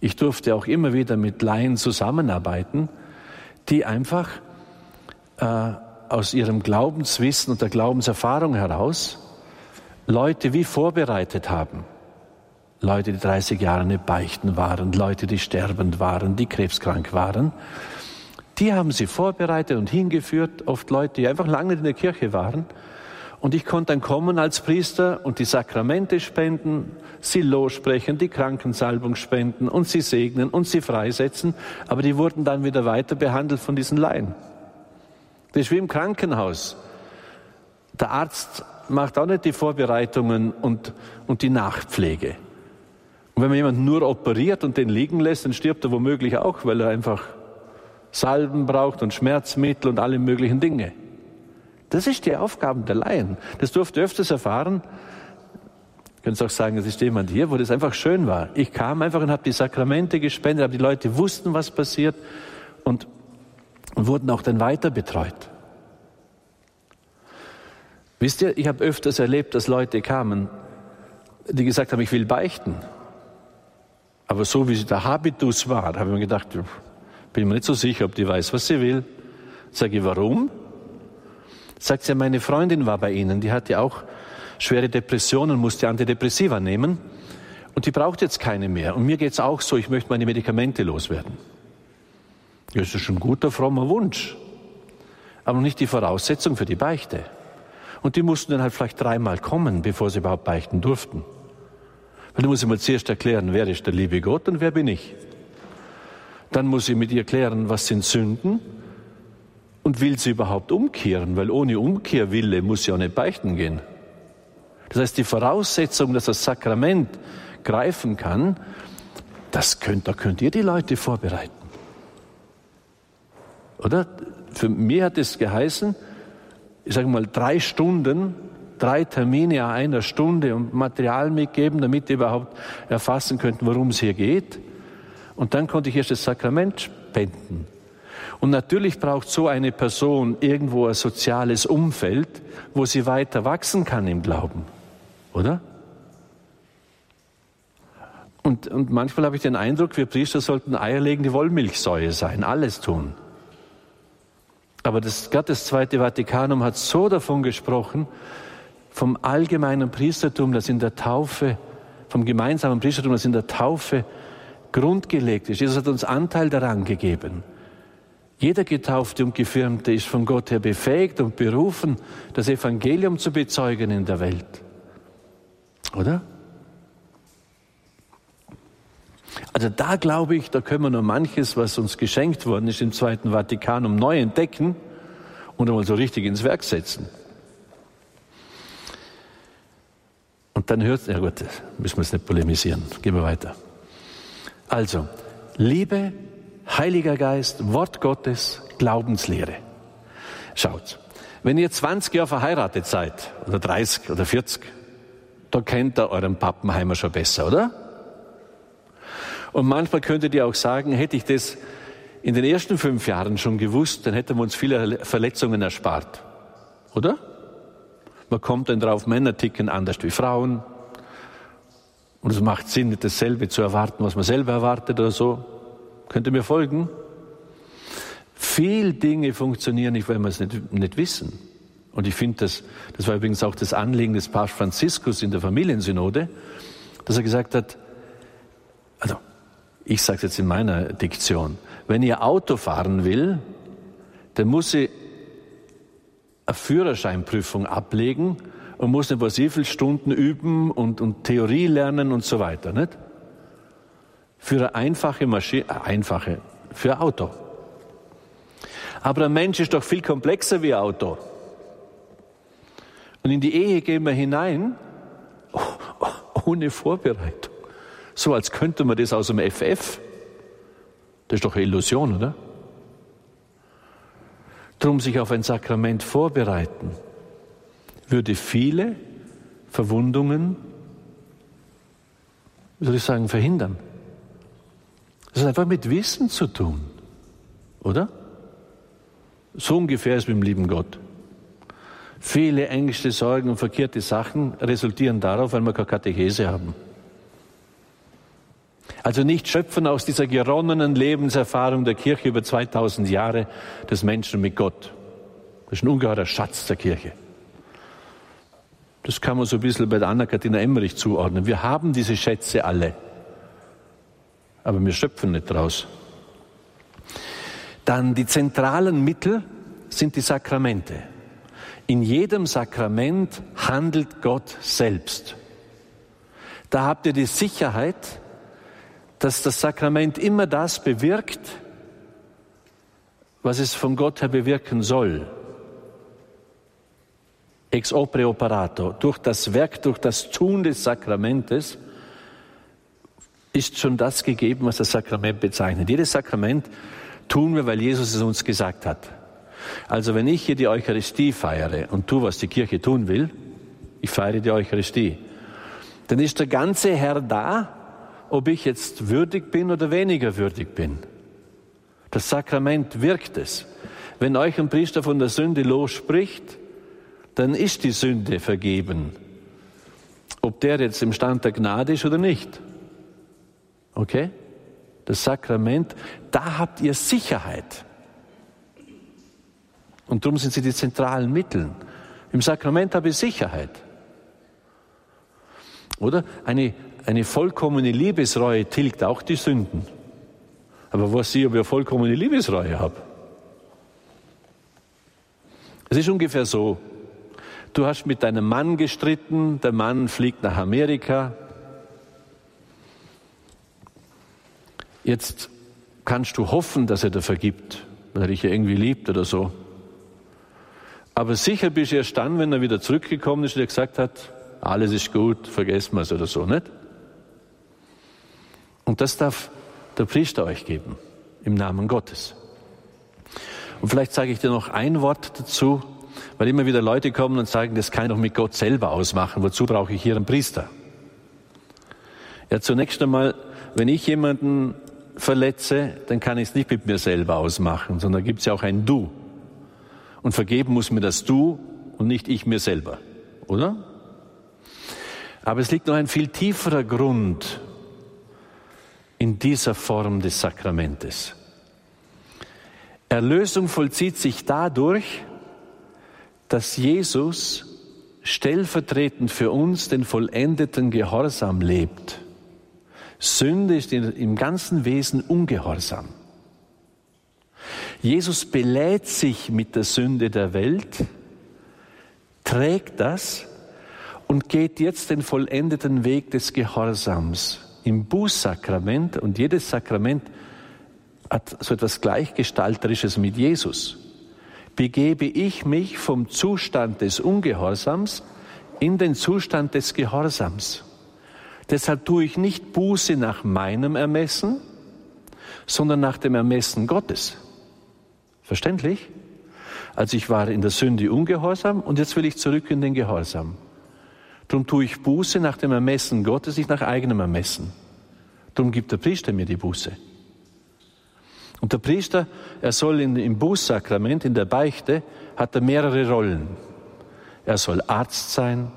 Ich durfte auch immer wieder mit Laien zusammenarbeiten, die einfach äh, aus ihrem Glaubenswissen und der Glaubenserfahrung heraus Leute wie vorbereitet haben. Leute, die 30 Jahre nicht beichten waren, Leute, die sterbend waren, die krebskrank waren. Die haben sie vorbereitet und hingeführt, oft Leute, die einfach lange in der Kirche waren. Und ich konnte dann kommen als Priester und die Sakramente spenden, sie lossprechen, die Krankensalbung spenden und sie segnen und sie freisetzen. Aber die wurden dann wieder weiter behandelt von diesen Laien. Das ist wie im Krankenhaus. Der Arzt macht auch nicht die Vorbereitungen und, und die Nachpflege. Und wenn man jemanden nur operiert und den liegen lässt, dann stirbt er womöglich auch, weil er einfach Salben braucht und Schmerzmittel und alle möglichen Dinge. Das ist die Aufgabe der Laien. Das durfte öfters erfahren. Könntest auch sagen, es ist jemand hier, wo das einfach schön war. Ich kam einfach und habe die Sakramente gespendet, aber die Leute wussten, was passiert und, und wurden auch dann weiter betreut. Wisst ihr, ich habe öfters erlebt, dass Leute kamen, die gesagt haben, ich will beichten. Aber so wie der Habitus war, habe ich mir gedacht, bin mir nicht so sicher, ob die weiß, was sie will. Sage ich, warum? Sagt sie, meine Freundin war bei Ihnen, die hatte auch schwere Depressionen, musste Antidepressiva nehmen und die braucht jetzt keine mehr. Und mir geht es auch so, ich möchte meine Medikamente loswerden. Das ist ein guter, frommer Wunsch, aber nicht die Voraussetzung für die Beichte. Und die mussten dann halt vielleicht dreimal kommen, bevor sie überhaupt beichten durften. Weil du musst immer zuerst erklären, wer ist der liebe Gott und wer bin ich. Dann muss ich mit ihr klären, was sind Sünden und will sie überhaupt umkehren, weil ohne Umkehrwille muss sie auch nicht beichten gehen. Das heißt, die Voraussetzung, dass das Sakrament greifen kann, das könnt, da könnt ihr die Leute vorbereiten. Oder? Für mich hat es geheißen, ich sage mal, drei Stunden, drei Termine einer Stunde und Material mitgeben, damit die überhaupt erfassen könnten, worum es hier geht. Und dann konnte ich erst das Sakrament spenden. Und natürlich braucht so eine Person irgendwo ein soziales Umfeld, wo sie weiter wachsen kann im Glauben oder? Und, und manchmal habe ich den Eindruck, wir Priester sollten eierlegende Wollmilchsäue sein, alles tun. Aber das, gerade das Zweite Vatikanum hat so davon gesprochen, vom allgemeinen Priestertum, das in der Taufe, vom gemeinsamen Priestertum, das in der Taufe grundgelegt ist. Jesus hat uns Anteil daran gegeben. Jeder Getaufte und Gefirmte ist von Gott her befähigt und berufen, das Evangelium zu bezeugen in der Welt. Oder? Also da glaube ich, da können wir noch manches, was uns geschenkt worden ist im Zweiten Vatikanum, neu entdecken und einmal so richtig ins Werk setzen. Und dann hört, ja gut, müssen wir es nicht polemisieren. Gehen wir weiter. Also, Liebe, Heiliger Geist, Wort Gottes, Glaubenslehre. Schaut, wenn ihr 20 Jahre verheiratet seid, oder 30 oder 40, da kennt ihr euren Pappenheimer schon besser, oder? Und manchmal könntet ihr auch sagen, hätte ich das in den ersten fünf Jahren schon gewusst, dann hätten wir uns viele Verletzungen erspart. Oder? Man kommt dann drauf, Männer ticken anders wie Frauen. Und es macht Sinn, nicht dasselbe zu erwarten, was man selber erwartet oder so. Könnt ihr mir folgen? Viel Dinge funktionieren nicht, weil wir es nicht, nicht wissen. Und ich finde, das, das war übrigens auch das Anliegen des Papst Franziskus in der Familiensynode, dass er gesagt hat, also ich sage es jetzt in meiner Diktion, wenn ihr Auto fahren will, dann muss sie eine Führerscheinprüfung ablegen und muss nicht was wie viele Stunden üben und, und Theorie lernen und so weiter, nicht? Für eine einfache Maschine, äh, einfache, für ein Auto. Aber ein Mensch ist doch viel komplexer wie ein Auto. Und in die Ehe gehen wir hinein ohne Vorbereitung. So als könnte man das aus dem FF. Das ist doch eine Illusion, oder? Drum sich auf ein Sakrament vorbereiten, würde viele Verwundungen, wie soll ich sagen, verhindern. Das hat einfach mit Wissen zu tun, oder? So ungefähr ist mit dem lieben Gott. Viele Ängste, Sorgen und verkehrte Sachen resultieren darauf, weil wir keine Katechese haben. Also nicht schöpfen aus dieser geronnenen Lebenserfahrung der Kirche über 2000 Jahre des Menschen mit Gott. Das ist ein ungeheurer Schatz der Kirche. Das kann man so ein bisschen bei der Anna-Kathina Emmerich zuordnen. Wir haben diese Schätze alle, aber wir schöpfen nicht draus. Dann die zentralen Mittel sind die Sakramente. In jedem Sakrament handelt Gott selbst. Da habt ihr die Sicherheit, dass das Sakrament immer das bewirkt, was es von Gott her bewirken soll. Ex opere operato. Durch das Werk, durch das Tun des Sakramentes ist schon das gegeben, was das Sakrament bezeichnet. Jedes Sakrament tun wir, weil Jesus es uns gesagt hat. Also wenn ich hier die Eucharistie feiere und tue, was die Kirche tun will, ich feiere die Eucharistie, dann ist der ganze Herr da, ob ich jetzt würdig bin oder weniger würdig bin. Das Sakrament wirkt es. Wenn euch ein Priester von der Sünde losspricht, dann ist die Sünde vergeben. Ob der jetzt im Stand der Gnade ist oder nicht. Okay? Das Sakrament, da habt ihr Sicherheit. Und darum sind sie die zentralen Mittel. Im Sakrament habe ich Sicherheit. Oder? Eine, eine vollkommene Liebesreue tilgt auch die Sünden. Aber was ich, ob ich vollkommene Liebesreue habe? Es ist ungefähr so. Du hast mit deinem Mann gestritten, der Mann fliegt nach Amerika. Jetzt kannst du hoffen, dass er dir vergibt, weil er dich ja irgendwie liebt oder so. Aber sicher bist du erst dann, wenn er wieder zurückgekommen ist und dir gesagt hat, alles ist gut, vergessen wir es oder so, nicht? Und das darf der Priester euch geben, im Namen Gottes. Und vielleicht sage ich dir noch ein Wort dazu, weil immer wieder Leute kommen und sagen, das kann ich doch mit Gott selber ausmachen. Wozu brauche ich hier einen Priester? Ja, zunächst einmal, wenn ich jemanden verletze, dann kann ich es nicht mit mir selber ausmachen, sondern gibt es ja auch ein Du. Und vergeben muss mir das Du und nicht ich mir selber, oder? Aber es liegt noch ein viel tieferer Grund in dieser Form des Sakramentes. Erlösung vollzieht sich dadurch, dass Jesus stellvertretend für uns den vollendeten Gehorsam lebt. Sünde ist im ganzen Wesen Ungehorsam. Jesus belädt sich mit der Sünde der Welt, trägt das und geht jetzt den vollendeten Weg des Gehorsams im Bußsakrament und jedes Sakrament hat so etwas Gleichgestalterisches mit Jesus. Begebe ich mich vom Zustand des Ungehorsams in den Zustand des Gehorsams. Deshalb tue ich nicht Buße nach meinem Ermessen, sondern nach dem Ermessen Gottes. Verständlich? Also ich war in der Sünde ungehorsam und jetzt will ich zurück in den Gehorsam. Darum tue ich Buße nach dem Ermessen Gottes, nicht nach eigenem Ermessen. Darum gibt der Priester mir die Buße. Und der Priester, er soll in, im Bußsakrament, in der Beichte, hat er mehrere Rollen. Er soll Arzt sein,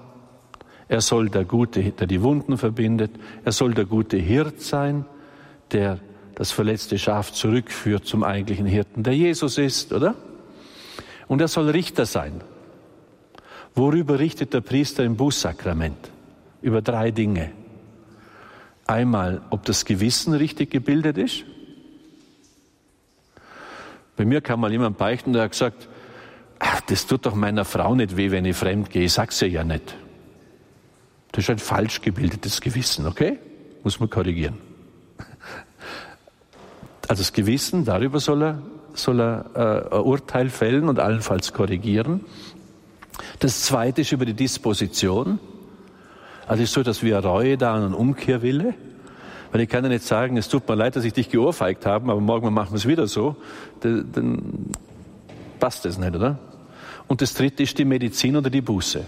er soll der Gute, der die Wunden verbindet, er soll der gute Hirt sein, der das verletzte Schaf zurückführt zum eigentlichen Hirten, der Jesus ist, oder? Und er soll Richter sein. Worüber richtet der Priester im Bußsakrament? Über drei Dinge. Einmal, ob das Gewissen richtig gebildet ist. Bei mir kam mal jemand beichten, der hat gesagt, ach, das tut doch meiner Frau nicht weh, wenn ich fremd gehe, ich sag's ihr ja nicht. Das ist ein falsch gebildetes Gewissen, okay? Muss man korrigieren. Also das Gewissen, darüber soll er, soll er äh, ein Urteil fällen und allenfalls korrigieren. Das zweite ist über die Disposition. Also ist so, dass wir Reue da und Umkehrwille. Weil ich kann ja nicht sagen, es tut mir leid, dass ich dich geohrfeigt habe, aber morgen machen wir es wieder so. Dann, passt das nicht, oder? Und das dritte ist die Medizin oder die Buße.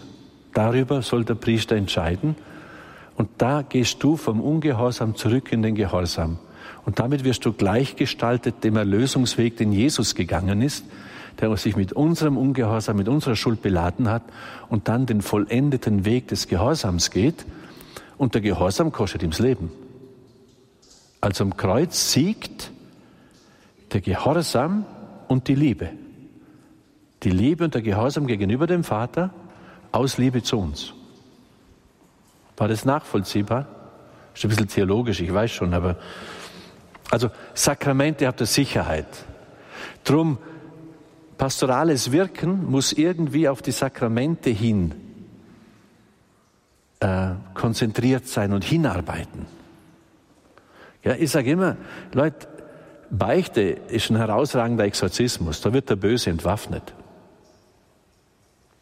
Darüber soll der Priester entscheiden. Und da gehst du vom Ungehorsam zurück in den Gehorsam. Und damit wirst du gleichgestaltet dem Erlösungsweg, den Jesus gegangen ist, der sich mit unserem Ungehorsam, mit unserer Schuld beladen hat und dann den vollendeten Weg des Gehorsams geht. Und der Gehorsam kostet ihm das Leben. Also am Kreuz siegt der Gehorsam und die Liebe. Die Liebe und der Gehorsam gegenüber dem Vater aus Liebe zu uns. War das nachvollziehbar? Ist ein bisschen theologisch, ich weiß schon, aber also Sakramente habt ihr Sicherheit. Drum pastorales Wirken muss irgendwie auf die Sakramente hin äh, konzentriert sein und hinarbeiten. Ja, ich sage immer, Leute, Beichte ist ein herausragender Exorzismus. Da wird der Böse entwaffnet.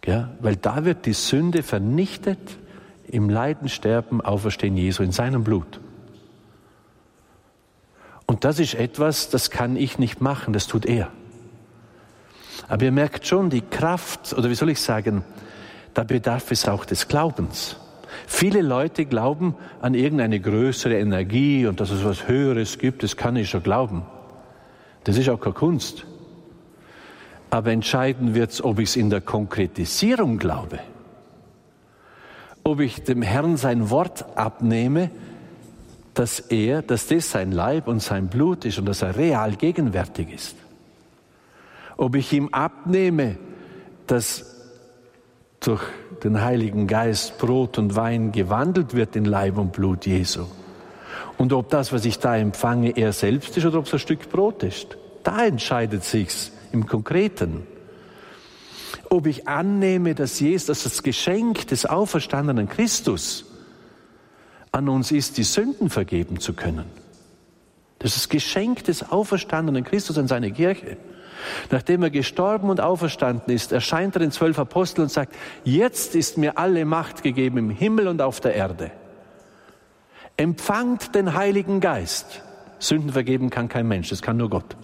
Ja, weil da wird die Sünde vernichtet im Leiden, Sterben, Auferstehen Jesu in seinem Blut. Und das ist etwas, das kann ich nicht machen, das tut er. Aber ihr merkt schon die Kraft, oder wie soll ich sagen, da bedarf es auch des Glaubens. Viele Leute glauben an irgendeine größere Energie und dass es was Höheres gibt, das kann ich schon glauben. Das ist auch keine Kunst. Aber entscheiden wird es, ob ich es in der Konkretisierung glaube. Ob ich dem Herrn sein Wort abnehme, dass er, dass das sein Leib und sein Blut ist und dass er real gegenwärtig ist. Ob ich ihm abnehme, dass durch den Heiligen Geist Brot und Wein gewandelt wird in Leib und Blut Jesu. Und ob das, was ich da empfange, er selbst ist oder ob es ein Stück Brot ist. Da entscheidet sich's im Konkreten. Ob ich annehme, dass Jesus, dass das Geschenk des auferstandenen Christus an uns ist, die Sünden vergeben zu können. Das ist das Geschenk des auferstandenen Christus an seine Kirche. Nachdem er gestorben und auferstanden ist, erscheint er den zwölf Aposteln und sagt, jetzt ist mir alle Macht gegeben im Himmel und auf der Erde. Empfangt den Heiligen Geist. Sünden vergeben kann kein Mensch, das kann nur Gott.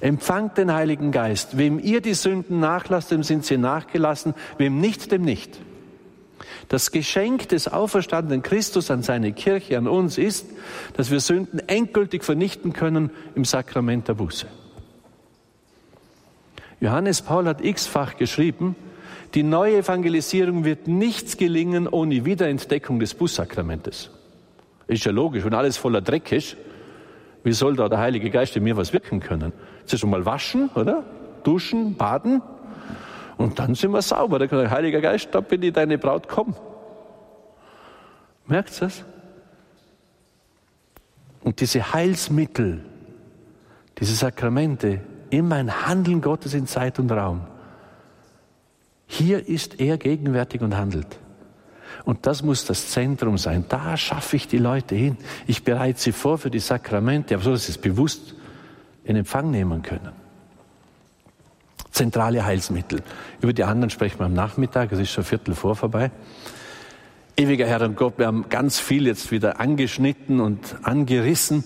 Empfangt den Heiligen Geist. Wem ihr die Sünden nachlasst, dem sind sie nachgelassen, wem nicht, dem nicht. Das Geschenk des auferstandenen Christus an seine Kirche, an uns ist, dass wir Sünden endgültig vernichten können im Sakrament der Buße. Johannes Paul hat x-fach geschrieben, die neue Evangelisierung wird nichts gelingen ohne Wiederentdeckung des Bußsakramentes. Ist ja logisch, wenn alles voller Dreck ist, wie soll da der Heilige Geist in mir was wirken können? Zuerst mal waschen, oder? Duschen, baden. Und dann sind wir sauber. Da kann der Heilige Geist, da bin ich deine Braut, komm. Merkt ihr das? Und diese Heilsmittel, diese Sakramente, immer ein Handeln Gottes in Zeit und Raum. Hier ist er gegenwärtig und handelt. Und das muss das Zentrum sein. Da schaffe ich die Leute hin. Ich bereite sie vor für die Sakramente, aber so, dass sie es bewusst in Empfang nehmen können. Zentrale Heilsmittel. Über die anderen sprechen wir am Nachmittag, es ist schon Viertel vor vorbei. Ewiger Herr und Gott, wir haben ganz viel jetzt wieder angeschnitten und angerissen.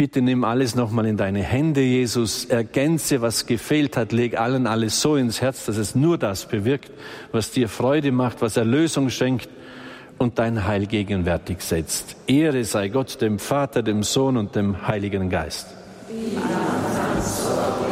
Bitte nimm alles nochmal in deine Hände, Jesus. Ergänze, was gefehlt hat. Leg allen alles so ins Herz, dass es nur das bewirkt, was dir Freude macht, was Erlösung schenkt und dein Heil gegenwärtig setzt. Ehre sei Gott, dem Vater, dem Sohn und dem Heiligen Geist. Amen.